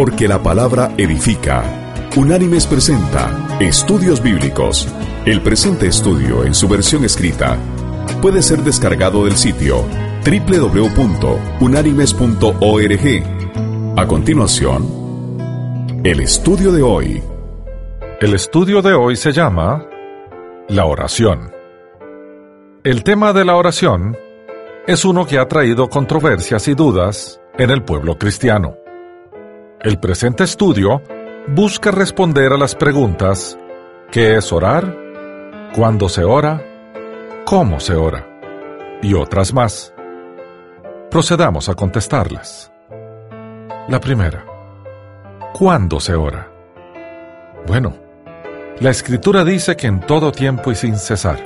Porque la palabra edifica. Unánimes presenta Estudios Bíblicos. El presente estudio en su versión escrita puede ser descargado del sitio www.unánimes.org. A continuación, el estudio de hoy. El estudio de hoy se llama La oración. El tema de la oración es uno que ha traído controversias y dudas en el pueblo cristiano. El presente estudio busca responder a las preguntas ¿qué es orar? ¿Cuándo se ora? ¿Cómo se ora? y otras más. Procedamos a contestarlas. La primera. ¿Cuándo se ora? Bueno, la escritura dice que en todo tiempo y sin cesar.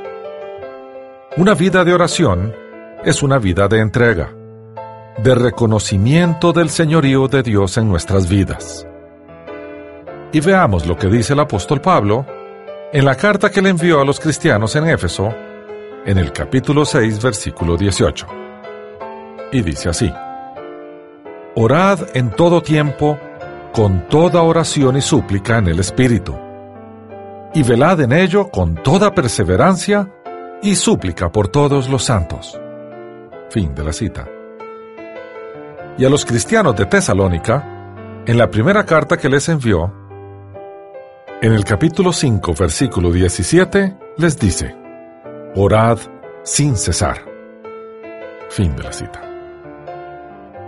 Una vida de oración es una vida de entrega de reconocimiento del señorío de Dios en nuestras vidas. Y veamos lo que dice el apóstol Pablo en la carta que le envió a los cristianos en Éfeso, en el capítulo 6, versículo 18. Y dice así, Orad en todo tiempo, con toda oración y súplica en el Espíritu, y velad en ello con toda perseverancia y súplica por todos los santos. Fin de la cita y a los cristianos de Tesalónica, en la primera carta que les envió, en el capítulo 5, versículo 17, les dice, Orad sin cesar. Fin de la cita.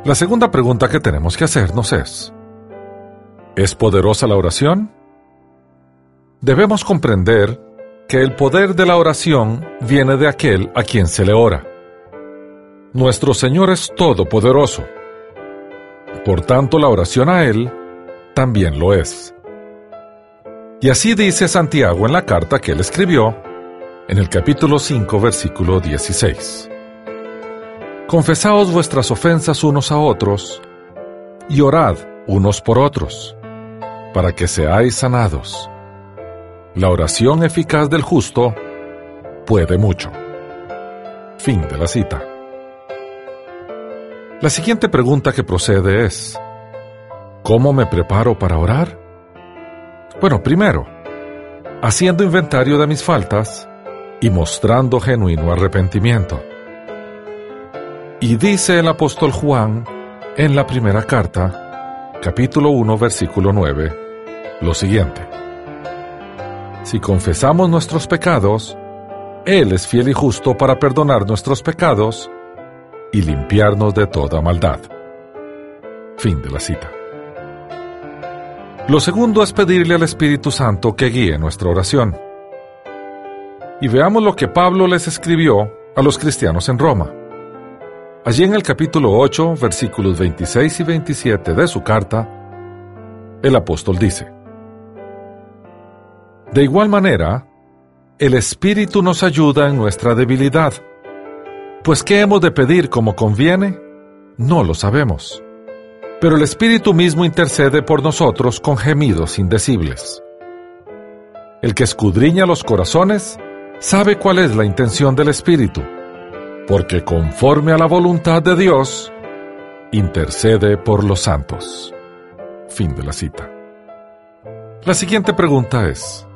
La segunda pregunta que tenemos que hacernos es, ¿es poderosa la oración? Debemos comprender que el poder de la oración viene de aquel a quien se le ora. Nuestro Señor es todopoderoso por tanto, la oración a Él también lo es. Y así dice Santiago en la carta que él escribió, en el capítulo 5, versículo 16. Confesaos vuestras ofensas unos a otros, y orad unos por otros, para que seáis sanados. La oración eficaz del justo puede mucho. Fin de la cita. La siguiente pregunta que procede es, ¿cómo me preparo para orar? Bueno, primero, haciendo inventario de mis faltas y mostrando genuino arrepentimiento. Y dice el apóstol Juan en la primera carta, capítulo 1, versículo 9, lo siguiente. Si confesamos nuestros pecados, Él es fiel y justo para perdonar nuestros pecados y limpiarnos de toda maldad. Fin de la cita. Lo segundo es pedirle al Espíritu Santo que guíe nuestra oración. Y veamos lo que Pablo les escribió a los cristianos en Roma. Allí en el capítulo 8, versículos 26 y 27 de su carta, el apóstol dice, De igual manera, el Espíritu nos ayuda en nuestra debilidad pues ¿qué hemos de pedir como conviene? No lo sabemos. Pero el Espíritu mismo intercede por nosotros con gemidos indecibles. El que escudriña los corazones sabe cuál es la intención del Espíritu, porque conforme a la voluntad de Dios, intercede por los santos. Fin de la cita. La siguiente pregunta es,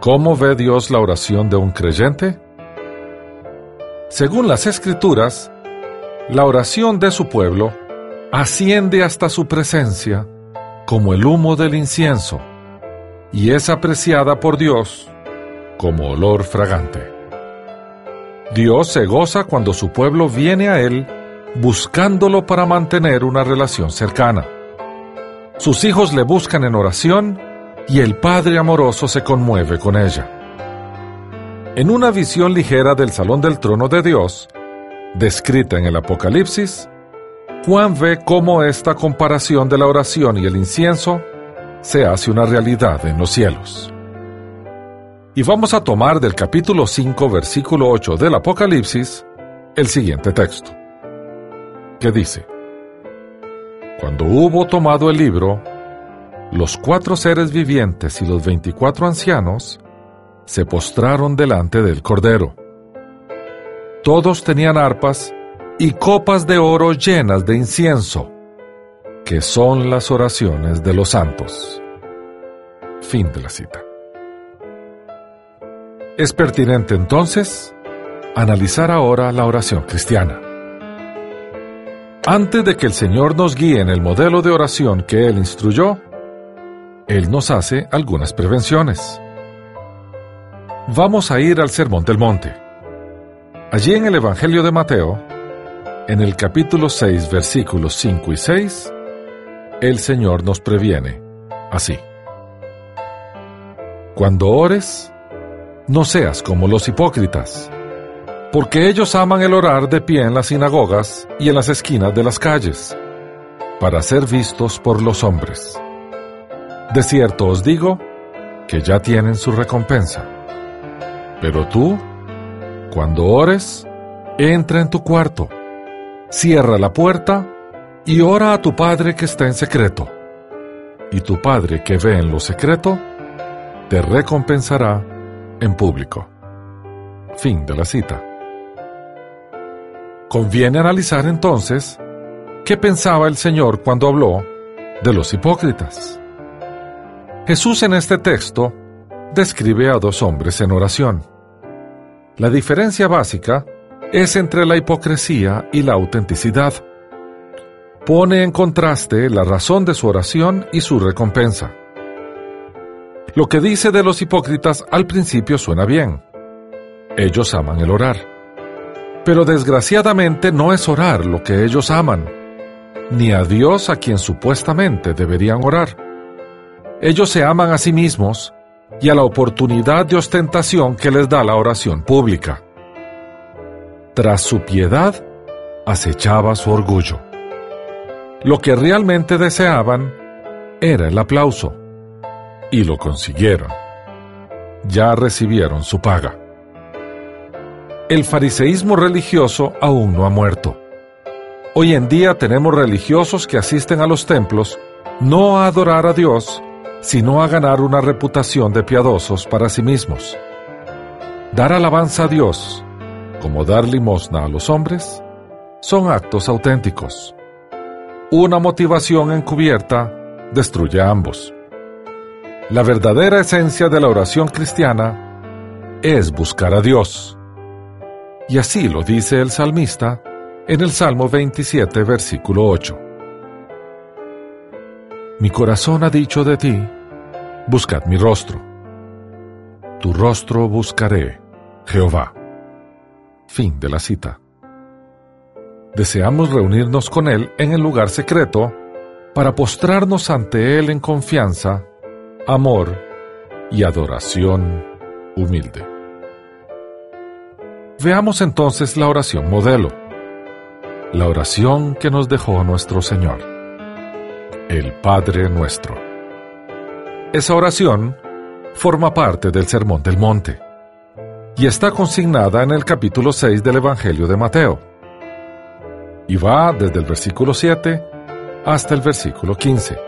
¿cómo ve Dios la oración de un creyente? Según las escrituras, la oración de su pueblo asciende hasta su presencia como el humo del incienso y es apreciada por Dios como olor fragante. Dios se goza cuando su pueblo viene a Él buscándolo para mantener una relación cercana. Sus hijos le buscan en oración y el Padre amoroso se conmueve con ella. En una visión ligera del salón del trono de Dios, descrita en el Apocalipsis, Juan ve cómo esta comparación de la oración y el incienso se hace una realidad en los cielos. Y vamos a tomar del capítulo 5, versículo 8 del Apocalipsis el siguiente texto, que dice, Cuando hubo tomado el libro, los cuatro seres vivientes y los veinticuatro ancianos se postraron delante del Cordero. Todos tenían arpas y copas de oro llenas de incienso, que son las oraciones de los santos. Fin de la cita. Es pertinente entonces analizar ahora la oración cristiana. Antes de que el Señor nos guíe en el modelo de oración que Él instruyó, Él nos hace algunas prevenciones. Vamos a ir al Sermón del Monte. Allí en el Evangelio de Mateo, en el capítulo 6, versículos 5 y 6, el Señor nos previene así. Cuando ores, no seas como los hipócritas, porque ellos aman el orar de pie en las sinagogas y en las esquinas de las calles, para ser vistos por los hombres. De cierto os digo que ya tienen su recompensa. Pero tú, cuando ores, entra en tu cuarto, cierra la puerta y ora a tu Padre que está en secreto. Y tu Padre que ve en lo secreto, te recompensará en público. Fin de la cita. Conviene analizar entonces qué pensaba el Señor cuando habló de los hipócritas. Jesús en este texto describe a dos hombres en oración. La diferencia básica es entre la hipocresía y la autenticidad. Pone en contraste la razón de su oración y su recompensa. Lo que dice de los hipócritas al principio suena bien. Ellos aman el orar. Pero desgraciadamente no es orar lo que ellos aman, ni a Dios a quien supuestamente deberían orar. Ellos se aman a sí mismos y a la oportunidad de ostentación que les da la oración pública. Tras su piedad, acechaba su orgullo. Lo que realmente deseaban era el aplauso y lo consiguieron. Ya recibieron su paga. El fariseísmo religioso aún no ha muerto. Hoy en día tenemos religiosos que asisten a los templos no a adorar a Dios, sino a ganar una reputación de piadosos para sí mismos. Dar alabanza a Dios, como dar limosna a los hombres, son actos auténticos. Una motivación encubierta destruye a ambos. La verdadera esencia de la oración cristiana es buscar a Dios. Y así lo dice el salmista en el Salmo 27, versículo 8. Mi corazón ha dicho de ti, buscad mi rostro. Tu rostro buscaré, Jehová. Fin de la cita. Deseamos reunirnos con Él en el lugar secreto para postrarnos ante Él en confianza amor y adoración humilde. Veamos entonces la oración modelo, la oración que nos dejó nuestro Señor, el Padre nuestro. Esa oración forma parte del Sermón del Monte y está consignada en el capítulo 6 del Evangelio de Mateo y va desde el versículo 7 hasta el versículo 15.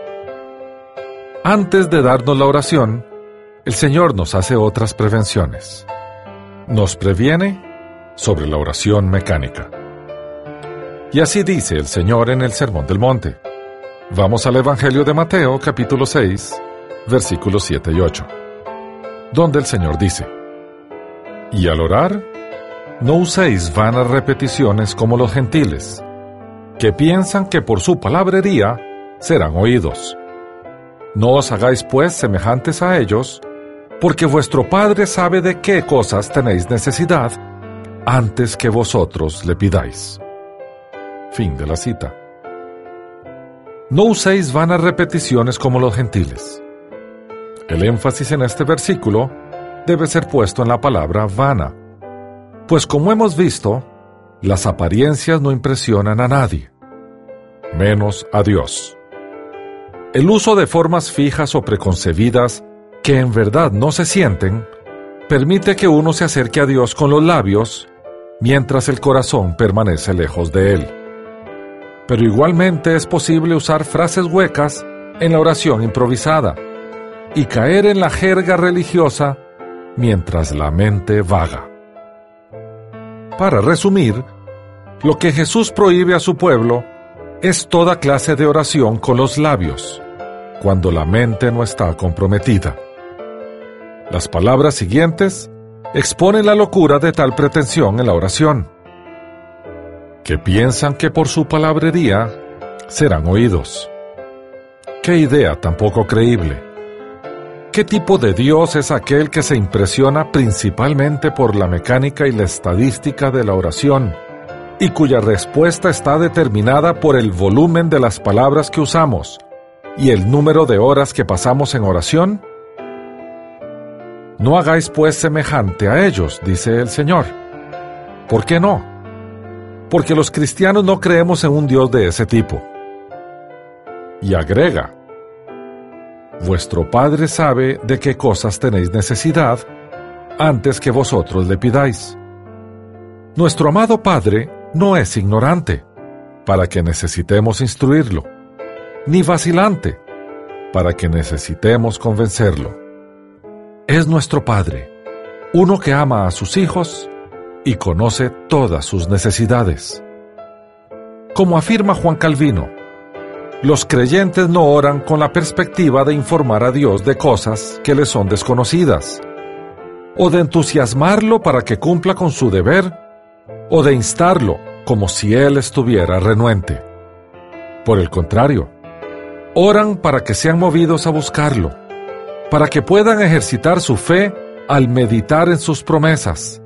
Antes de darnos la oración, el Señor nos hace otras prevenciones. Nos previene sobre la oración mecánica. Y así dice el Señor en el Sermón del Monte. Vamos al Evangelio de Mateo capítulo 6, versículos 7 y 8, donde el Señor dice, Y al orar, no uséis vanas repeticiones como los gentiles, que piensan que por su palabrería serán oídos. No os hagáis pues semejantes a ellos, porque vuestro Padre sabe de qué cosas tenéis necesidad antes que vosotros le pidáis. Fin de la cita. No uséis vanas repeticiones como los gentiles. El énfasis en este versículo debe ser puesto en la palabra vana, pues como hemos visto, las apariencias no impresionan a nadie, menos a Dios. El uso de formas fijas o preconcebidas que en verdad no se sienten permite que uno se acerque a Dios con los labios mientras el corazón permanece lejos de Él. Pero igualmente es posible usar frases huecas en la oración improvisada y caer en la jerga religiosa mientras la mente vaga. Para resumir, lo que Jesús prohíbe a su pueblo es toda clase de oración con los labios, cuando la mente no está comprometida. Las palabras siguientes exponen la locura de tal pretensión en la oración, que piensan que por su palabrería serán oídos. Qué idea tan poco creíble. ¿Qué tipo de Dios es aquel que se impresiona principalmente por la mecánica y la estadística de la oración y cuya respuesta está determinada por el volumen de las palabras que usamos y el número de horas que pasamos en oración? No hagáis pues semejante a ellos, dice el Señor. ¿Por qué no? Porque los cristianos no creemos en un Dios de ese tipo. Y agrega, vuestro Padre sabe de qué cosas tenéis necesidad antes que vosotros le pidáis. Nuestro amado Padre no es ignorante, para que necesitemos instruirlo, ni vacilante, para que necesitemos convencerlo es nuestro Padre, uno que ama a sus hijos y conoce todas sus necesidades. Como afirma Juan Calvino, los creyentes no oran con la perspectiva de informar a Dios de cosas que le son desconocidas, o de entusiasmarlo para que cumpla con su deber, o de instarlo como si Él estuviera renuente. Por el contrario, oran para que sean movidos a buscarlo para que puedan ejercitar su fe al meditar en sus promesas,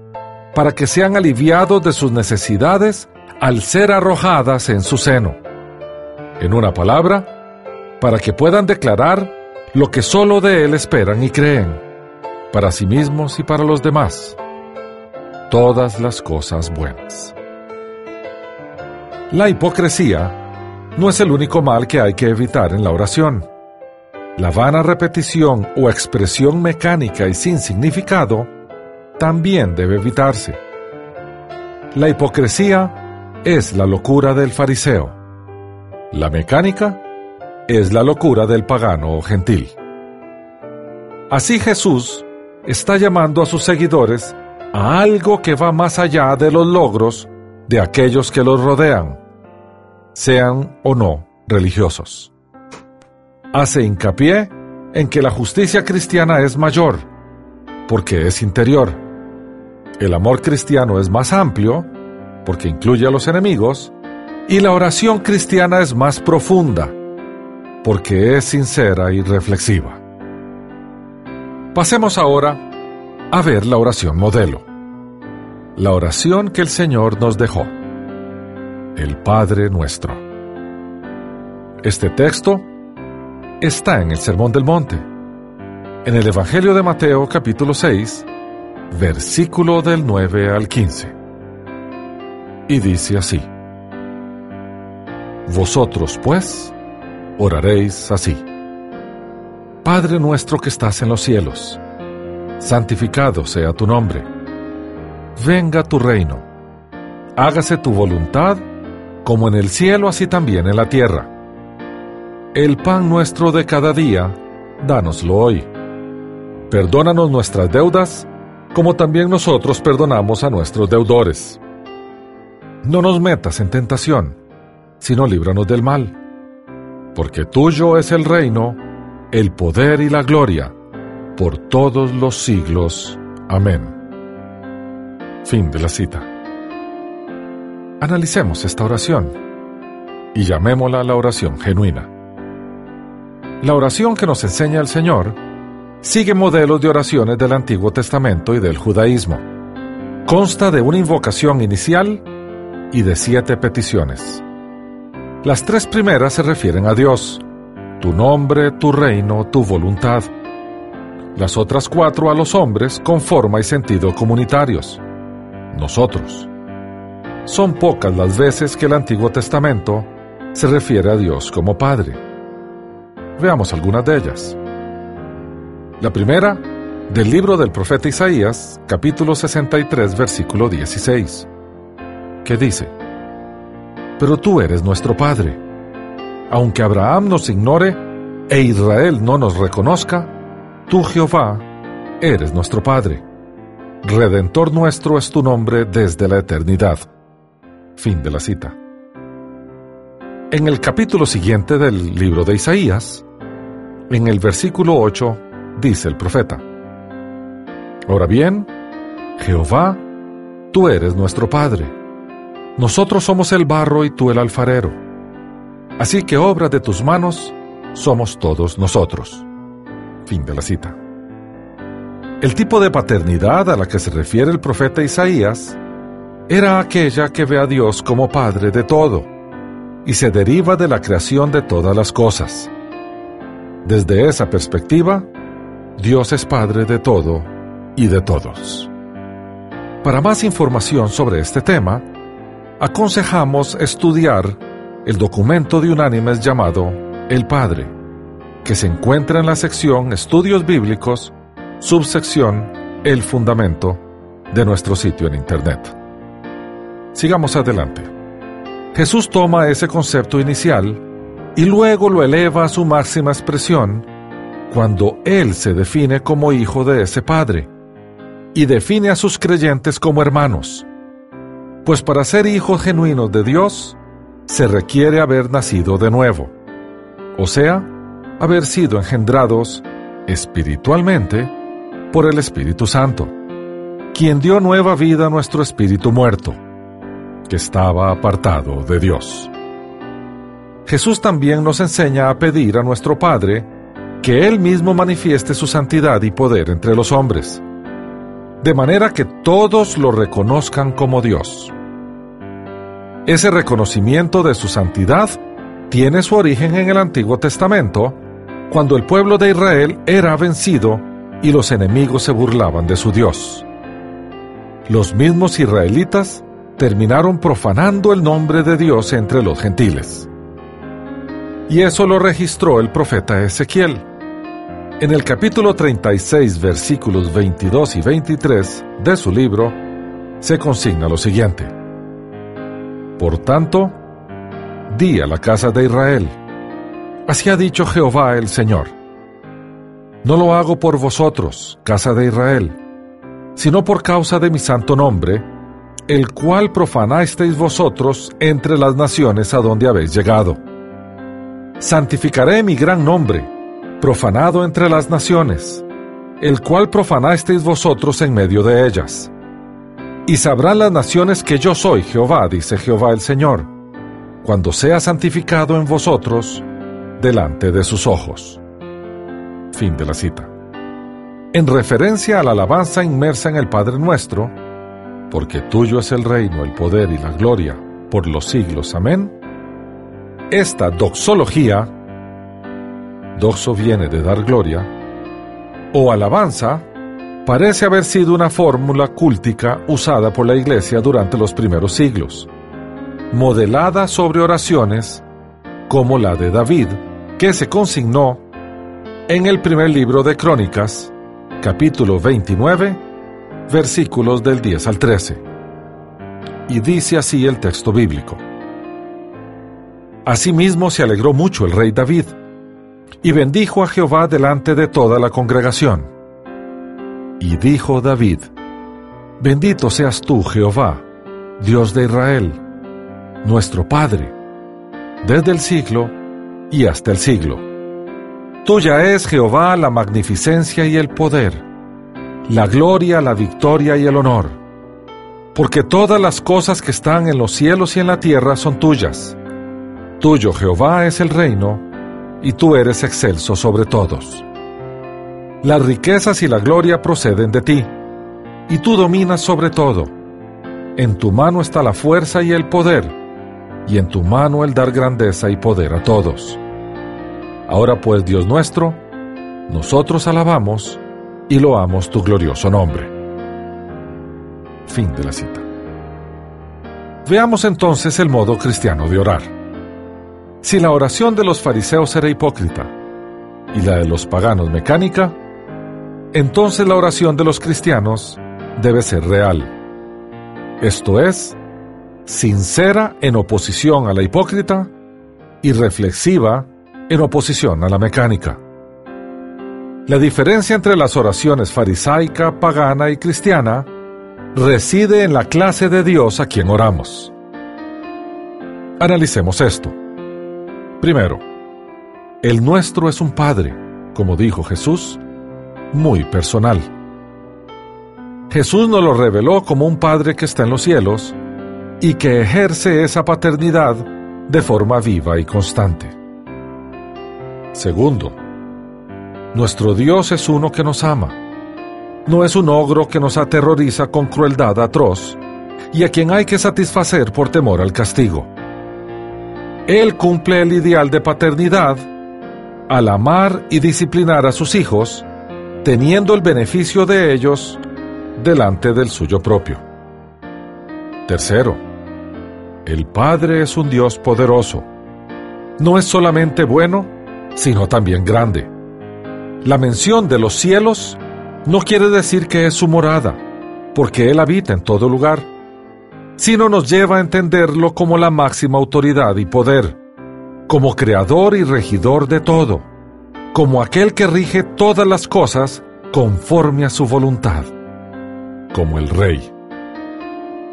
para que sean aliviados de sus necesidades al ser arrojadas en su seno. En una palabra, para que puedan declarar lo que solo de Él esperan y creen, para sí mismos y para los demás, todas las cosas buenas. La hipocresía no es el único mal que hay que evitar en la oración. La vana repetición o expresión mecánica y sin significado también debe evitarse. La hipocresía es la locura del fariseo. La mecánica es la locura del pagano o gentil. Así Jesús está llamando a sus seguidores a algo que va más allá de los logros de aquellos que los rodean, sean o no religiosos hace hincapié en que la justicia cristiana es mayor, porque es interior. El amor cristiano es más amplio, porque incluye a los enemigos, y la oración cristiana es más profunda, porque es sincera y reflexiva. Pasemos ahora a ver la oración modelo, la oración que el Señor nos dejó, el Padre nuestro. Este texto está en el Sermón del Monte, en el Evangelio de Mateo capítulo 6, versículo del 9 al 15. Y dice así, Vosotros pues oraréis así. Padre nuestro que estás en los cielos, santificado sea tu nombre. Venga tu reino. Hágase tu voluntad, como en el cielo así también en la tierra. El pan nuestro de cada día, dánoslo hoy. Perdónanos nuestras deudas, como también nosotros perdonamos a nuestros deudores. No nos metas en tentación, sino líbranos del mal. Porque tuyo es el reino, el poder y la gloria, por todos los siglos. Amén. Fin de la cita. Analicemos esta oración y llamémosla la oración genuina. La oración que nos enseña el Señor sigue modelos de oraciones del Antiguo Testamento y del judaísmo. Consta de una invocación inicial y de siete peticiones. Las tres primeras se refieren a Dios, tu nombre, tu reino, tu voluntad. Las otras cuatro a los hombres con forma y sentido comunitarios, nosotros. Son pocas las veces que el Antiguo Testamento se refiere a Dios como Padre. Veamos algunas de ellas. La primera, del libro del profeta Isaías, capítulo 63, versículo 16, que dice, Pero tú eres nuestro Padre. Aunque Abraham nos ignore e Israel no nos reconozca, tú Jehová eres nuestro Padre. Redentor nuestro es tu nombre desde la eternidad. Fin de la cita. En el capítulo siguiente del libro de Isaías, en el versículo 8, dice el profeta, Ahora bien, Jehová, tú eres nuestro Padre. Nosotros somos el barro y tú el alfarero. Así que obra de tus manos somos todos nosotros. Fin de la cita. El tipo de paternidad a la que se refiere el profeta Isaías era aquella que ve a Dios como Padre de todo y se deriva de la creación de todas las cosas. Desde esa perspectiva, Dios es Padre de todo y de todos. Para más información sobre este tema, aconsejamos estudiar el documento de unánimes llamado El Padre, que se encuentra en la sección Estudios Bíblicos subsección El Fundamento de nuestro sitio en Internet. Sigamos adelante. Jesús toma ese concepto inicial y luego lo eleva a su máxima expresión cuando Él se define como hijo de ese Padre y define a sus creyentes como hermanos. Pues para ser hijos genuinos de Dios, se requiere haber nacido de nuevo, o sea, haber sido engendrados espiritualmente por el Espíritu Santo, quien dio nueva vida a nuestro espíritu muerto, que estaba apartado de Dios. Jesús también nos enseña a pedir a nuestro Padre que Él mismo manifieste su santidad y poder entre los hombres, de manera que todos lo reconozcan como Dios. Ese reconocimiento de su santidad tiene su origen en el Antiguo Testamento, cuando el pueblo de Israel era vencido y los enemigos se burlaban de su Dios. Los mismos israelitas terminaron profanando el nombre de Dios entre los gentiles. Y eso lo registró el profeta Ezequiel. En el capítulo 36, versículos 22 y 23 de su libro, se consigna lo siguiente. Por tanto, di a la casa de Israel, así ha dicho Jehová el Señor no lo hago por vosotros, casa de Israel, sino por causa de mi santo nombre, el cual profanasteis vosotros entre las naciones a donde habéis llegado. Santificaré mi gran nombre, profanado entre las naciones, el cual profanasteis vosotros en medio de ellas. Y sabrán las naciones que yo soy Jehová, dice Jehová el Señor, cuando sea santificado en vosotros delante de sus ojos. Fin de la cita. En referencia a la alabanza inmersa en el Padre Nuestro, porque tuyo es el reino, el poder y la gloria por los siglos. Amén. Esta doxología, viene de dar gloria, o alabanza, parece haber sido una fórmula cúltica usada por la Iglesia durante los primeros siglos, modelada sobre oraciones como la de David, que se consignó en el primer libro de Crónicas, capítulo 29, versículos del 10 al 13. Y dice así el texto bíblico. Asimismo se alegró mucho el rey David, y bendijo a Jehová delante de toda la congregación. Y dijo David, Bendito seas tú, Jehová, Dios de Israel, nuestro Padre, desde el siglo y hasta el siglo. Tuya es, Jehová, la magnificencia y el poder, la gloria, la victoria y el honor, porque todas las cosas que están en los cielos y en la tierra son tuyas. Tuyo, Jehová, es el reino, y tú eres excelso sobre todos. Las riquezas y la gloria proceden de ti, y tú dominas sobre todo. En tu mano está la fuerza y el poder, y en tu mano el dar grandeza y poder a todos. Ahora pues, Dios nuestro, nosotros alabamos y loamos tu glorioso nombre. Fin de la cita. Veamos entonces el modo cristiano de orar. Si la oración de los fariseos era hipócrita y la de los paganos mecánica, entonces la oración de los cristianos debe ser real. Esto es, sincera en oposición a la hipócrita y reflexiva en oposición a la mecánica. La diferencia entre las oraciones farisaica, pagana y cristiana reside en la clase de Dios a quien oramos. Analicemos esto. Primero, el nuestro es un Padre, como dijo Jesús, muy personal. Jesús nos lo reveló como un Padre que está en los cielos y que ejerce esa paternidad de forma viva y constante. Segundo, nuestro Dios es uno que nos ama. No es un ogro que nos aterroriza con crueldad atroz y a quien hay que satisfacer por temor al castigo. Él cumple el ideal de paternidad al amar y disciplinar a sus hijos, teniendo el beneficio de ellos delante del suyo propio. Tercero, el Padre es un Dios poderoso. No es solamente bueno, sino también grande. La mención de los cielos no quiere decir que es su morada, porque Él habita en todo lugar, sino nos lleva a entenderlo como la máxima autoridad y poder, como creador y regidor de todo, como aquel que rige todas las cosas conforme a su voluntad, como el Rey.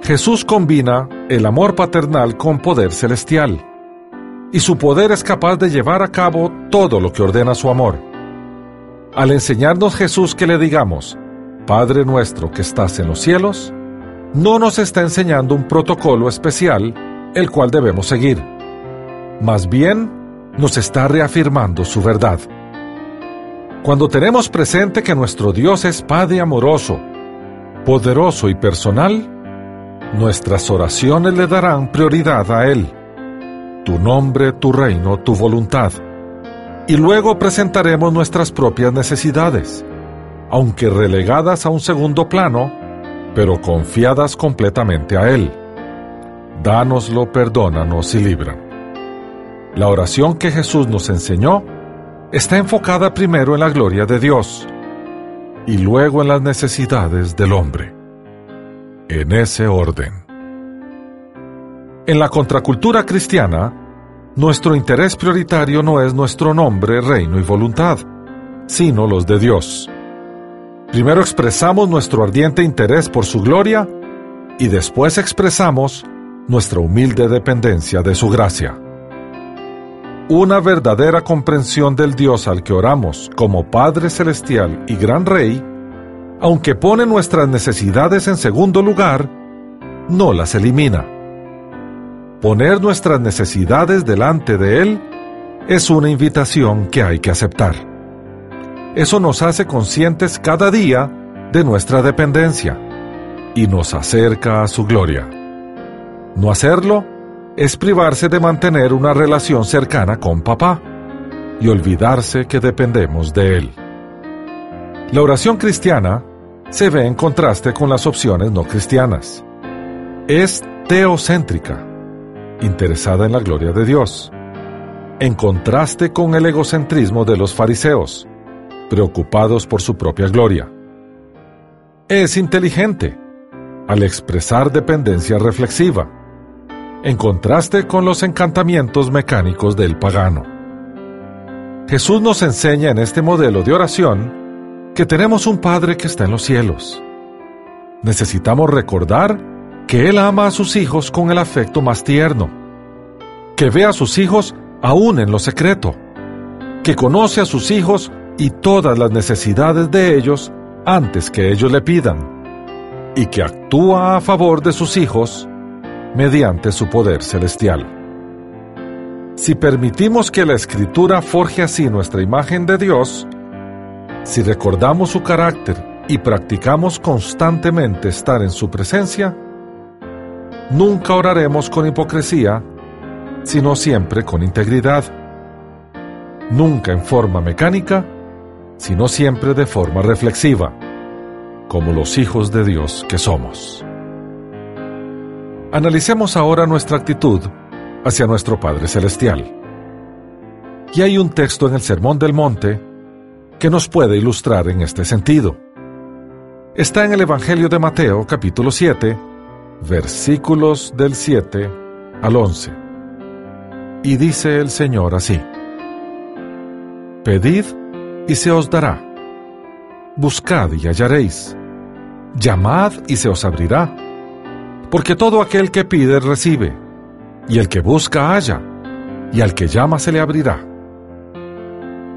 Jesús combina el amor paternal con poder celestial, y su poder es capaz de llevar a cabo todo lo que ordena su amor. Al enseñarnos Jesús que le digamos, Padre nuestro que estás en los cielos, no nos está enseñando un protocolo especial el cual debemos seguir. Más bien, nos está reafirmando su verdad. Cuando tenemos presente que nuestro Dios es Padre amoroso, poderoso y personal, nuestras oraciones le darán prioridad a Él. Tu nombre, tu reino, tu voluntad. Y luego presentaremos nuestras propias necesidades, aunque relegadas a un segundo plano, pero confiadas completamente a Él. Dánoslo, perdónanos y libra. La oración que Jesús nos enseñó está enfocada primero en la gloria de Dios y luego en las necesidades del hombre en ese orden. En la contracultura cristiana, nuestro interés prioritario no es nuestro nombre, reino y voluntad, sino los de Dios. Primero expresamos nuestro ardiente interés por su gloria y después expresamos nuestra humilde dependencia de su gracia. Una verdadera comprensión del Dios al que oramos como Padre Celestial y Gran Rey aunque pone nuestras necesidades en segundo lugar, no las elimina. Poner nuestras necesidades delante de Él es una invitación que hay que aceptar. Eso nos hace conscientes cada día de nuestra dependencia y nos acerca a su gloria. No hacerlo es privarse de mantener una relación cercana con papá y olvidarse que dependemos de Él. La oración cristiana se ve en contraste con las opciones no cristianas. Es teocéntrica, interesada en la gloria de Dios, en contraste con el egocentrismo de los fariseos, preocupados por su propia gloria. Es inteligente, al expresar dependencia reflexiva, en contraste con los encantamientos mecánicos del pagano. Jesús nos enseña en este modelo de oración que tenemos un Padre que está en los cielos. Necesitamos recordar que Él ama a sus hijos con el afecto más tierno, que ve a sus hijos aún en lo secreto, que conoce a sus hijos y todas las necesidades de ellos antes que ellos le pidan, y que actúa a favor de sus hijos mediante su poder celestial. Si permitimos que la Escritura forje así nuestra imagen de Dios, si recordamos su carácter y practicamos constantemente estar en su presencia, nunca oraremos con hipocresía, sino siempre con integridad. Nunca en forma mecánica, sino siempre de forma reflexiva, como los hijos de Dios que somos. Analicemos ahora nuestra actitud hacia nuestro Padre Celestial. Y hay un texto en el Sermón del Monte que nos puede ilustrar en este sentido. Está en el Evangelio de Mateo capítulo 7, versículos del 7 al 11. Y dice el Señor así, Pedid y se os dará, buscad y hallaréis, llamad y se os abrirá, porque todo aquel que pide recibe, y el que busca halla, y al que llama se le abrirá.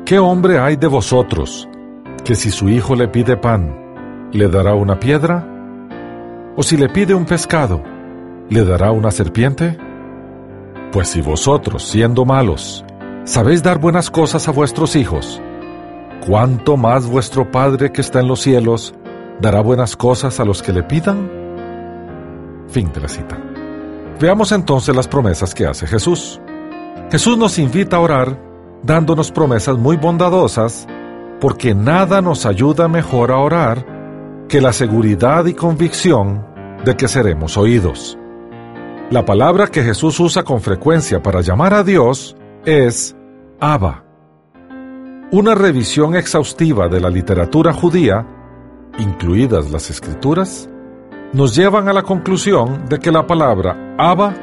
¿Qué hombre hay de vosotros que si su hijo le pide pan, le dará una piedra? ¿O si le pide un pescado, le dará una serpiente? Pues si vosotros, siendo malos, sabéis dar buenas cosas a vuestros hijos, ¿cuánto más vuestro Padre que está en los cielos dará buenas cosas a los que le pidan? Fin de la cita. Veamos entonces las promesas que hace Jesús. Jesús nos invita a orar dándonos promesas muy bondadosas porque nada nos ayuda mejor a orar que la seguridad y convicción de que seremos oídos. La palabra que Jesús usa con frecuencia para llamar a Dios es Abba. Una revisión exhaustiva de la literatura judía, incluidas las escrituras, nos llevan a la conclusión de que la palabra Abba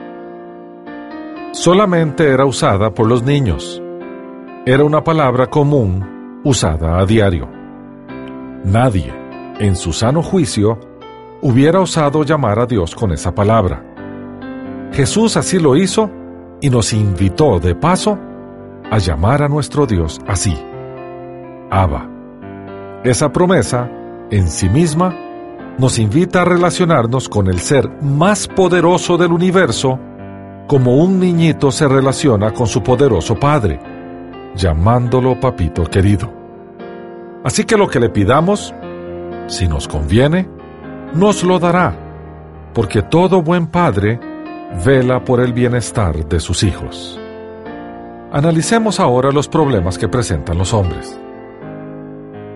solamente era usada por los niños. Era una palabra común usada a diario. Nadie, en su sano juicio, hubiera osado llamar a Dios con esa palabra. Jesús así lo hizo y nos invitó de paso a llamar a nuestro Dios así. Abba. Esa promesa, en sí misma, nos invita a relacionarnos con el ser más poderoso del universo como un niñito se relaciona con su poderoso padre, llamándolo papito querido. Así que lo que le pidamos, si nos conviene, nos lo dará, porque todo buen padre vela por el bienestar de sus hijos. Analicemos ahora los problemas que presentan los hombres.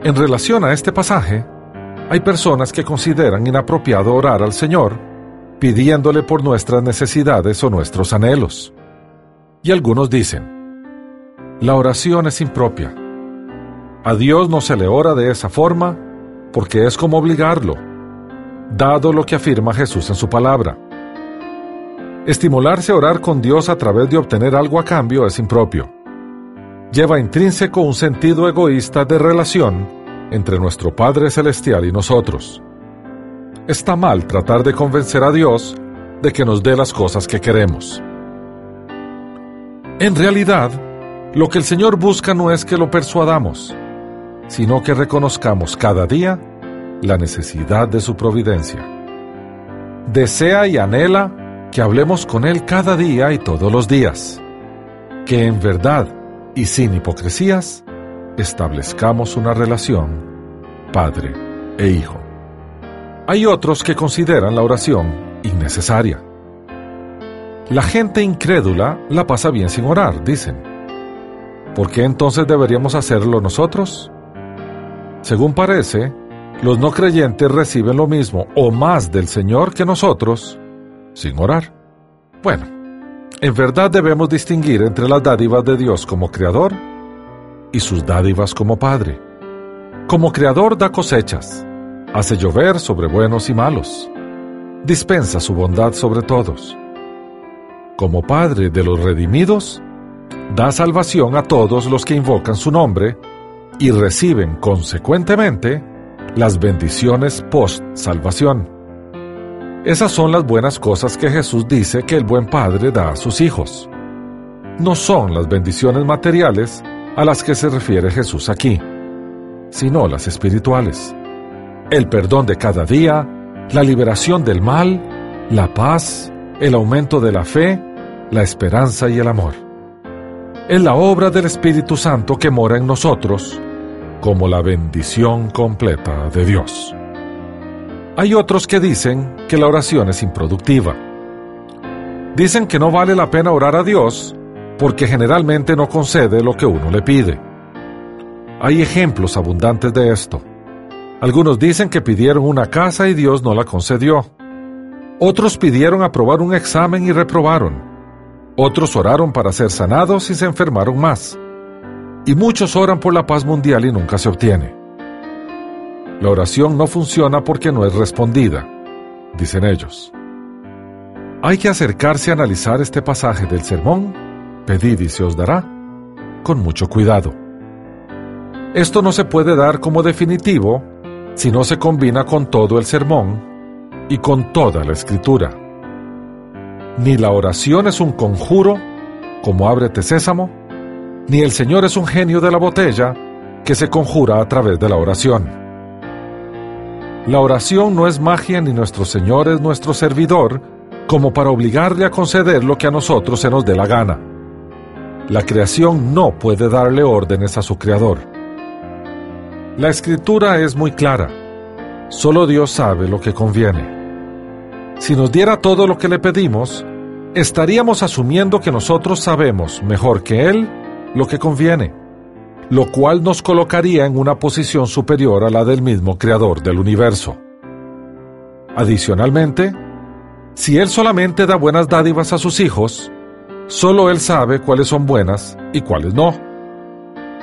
En relación a este pasaje, hay personas que consideran inapropiado orar al Señor pidiéndole por nuestras necesidades o nuestros anhelos. Y algunos dicen, la oración es impropia. A Dios no se le ora de esa forma porque es como obligarlo, dado lo que afirma Jesús en su palabra. Estimularse a orar con Dios a través de obtener algo a cambio es impropio. Lleva intrínseco un sentido egoísta de relación entre nuestro Padre Celestial y nosotros. Está mal tratar de convencer a Dios de que nos dé las cosas que queremos. En realidad, lo que el Señor busca no es que lo persuadamos, sino que reconozcamos cada día la necesidad de su providencia. Desea y anhela que hablemos con Él cada día y todos los días, que en verdad y sin hipocresías establezcamos una relación padre e hijo. Hay otros que consideran la oración innecesaria. La gente incrédula la pasa bien sin orar, dicen. ¿Por qué entonces deberíamos hacerlo nosotros? Según parece, los no creyentes reciben lo mismo o más del Señor que nosotros, sin orar. Bueno, en verdad debemos distinguir entre las dádivas de Dios como Creador y sus dádivas como Padre. Como Creador da cosechas, hace llover sobre buenos y malos, dispensa su bondad sobre todos. Como Padre de los redimidos, da salvación a todos los que invocan su nombre y reciben consecuentemente las bendiciones post-salvación. Esas son las buenas cosas que Jesús dice que el buen Padre da a sus hijos. No son las bendiciones materiales a las que se refiere Jesús aquí, sino las espirituales. El perdón de cada día, la liberación del mal, la paz, el aumento de la fe, la esperanza y el amor. Es la obra del Espíritu Santo que mora en nosotros como la bendición completa de Dios. Hay otros que dicen que la oración es improductiva. Dicen que no vale la pena orar a Dios porque generalmente no concede lo que uno le pide. Hay ejemplos abundantes de esto. Algunos dicen que pidieron una casa y Dios no la concedió. Otros pidieron aprobar un examen y reprobaron. Otros oraron para ser sanados y se enfermaron más. Y muchos oran por la paz mundial y nunca se obtiene. La oración no funciona porque no es respondida, dicen ellos. Hay que acercarse a analizar este pasaje del sermón, pedid y se os dará, con mucho cuidado. Esto no se puede dar como definitivo si no se combina con todo el sermón y con toda la escritura. Ni la oración es un conjuro, como ábrete sésamo, ni el Señor es un genio de la botella que se conjura a través de la oración. La oración no es magia ni nuestro Señor es nuestro servidor como para obligarle a conceder lo que a nosotros se nos dé la gana. La creación no puede darle órdenes a su creador. La escritura es muy clara. Solo Dios sabe lo que conviene. Si nos diera todo lo que le pedimos, estaríamos asumiendo que nosotros sabemos mejor que Él lo que conviene, lo cual nos colocaría en una posición superior a la del mismo Creador del universo. Adicionalmente, si Él solamente da buenas dádivas a sus hijos, solo Él sabe cuáles son buenas y cuáles no.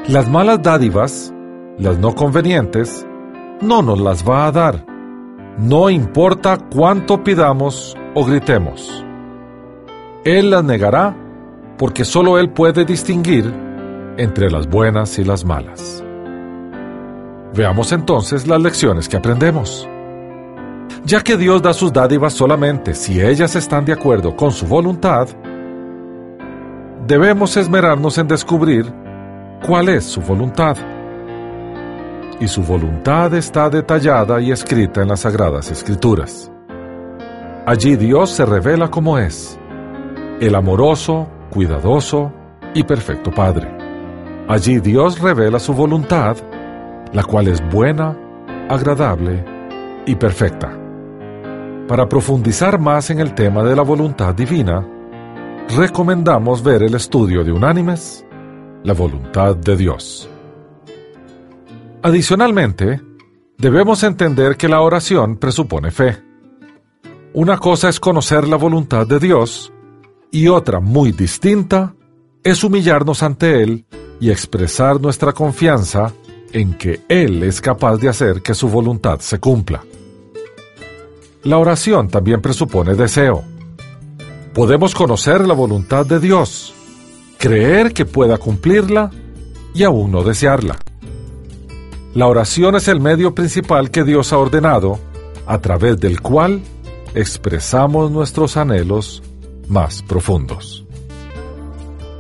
Las malas dádivas, las no convenientes, no nos las va a dar, no importa cuánto pidamos o gritemos. Él las negará porque solo Él puede distinguir entre las buenas y las malas. Veamos entonces las lecciones que aprendemos ya que Dios da sus dádivas solamente si ellas están de acuerdo con su voluntad, debemos esmerarnos en descubrir cuál es su voluntad. Y su voluntad está detallada y escrita en las Sagradas Escrituras. Allí Dios se revela como es, el amoroso, cuidadoso y perfecto Padre. Allí Dios revela su voluntad, la cual es buena, agradable y perfecta. Para profundizar más en el tema de la voluntad divina, recomendamos ver el estudio de Unánimes, La voluntad de Dios. Adicionalmente, debemos entender que la oración presupone fe. Una cosa es conocer la voluntad de Dios y otra muy distinta es humillarnos ante Él y expresar nuestra confianza en que Él es capaz de hacer que su voluntad se cumpla. La oración también presupone deseo. Podemos conocer la voluntad de Dios, creer que pueda cumplirla y aún no desearla. La oración es el medio principal que Dios ha ordenado, a través del cual expresamos nuestros anhelos más profundos.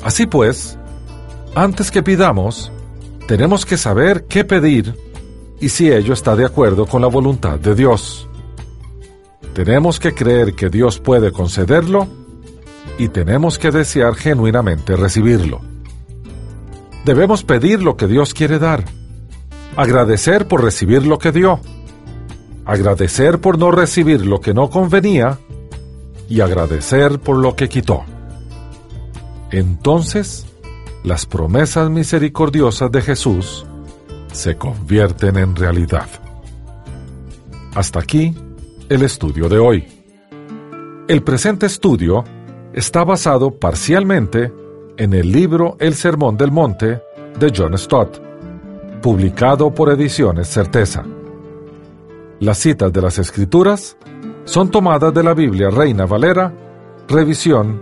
Así pues, antes que pidamos, tenemos que saber qué pedir y si ello está de acuerdo con la voluntad de Dios. Tenemos que creer que Dios puede concederlo y tenemos que desear genuinamente recibirlo. Debemos pedir lo que Dios quiere dar, agradecer por recibir lo que dio, agradecer por no recibir lo que no convenía y agradecer por lo que quitó. Entonces, las promesas misericordiosas de Jesús se convierten en realidad. Hasta aquí el estudio de hoy. El presente estudio está basado parcialmente en el libro El Sermón del Monte de John Stott, publicado por Ediciones Certeza. Las citas de las Escrituras son tomadas de la Biblia Reina Valera, revisión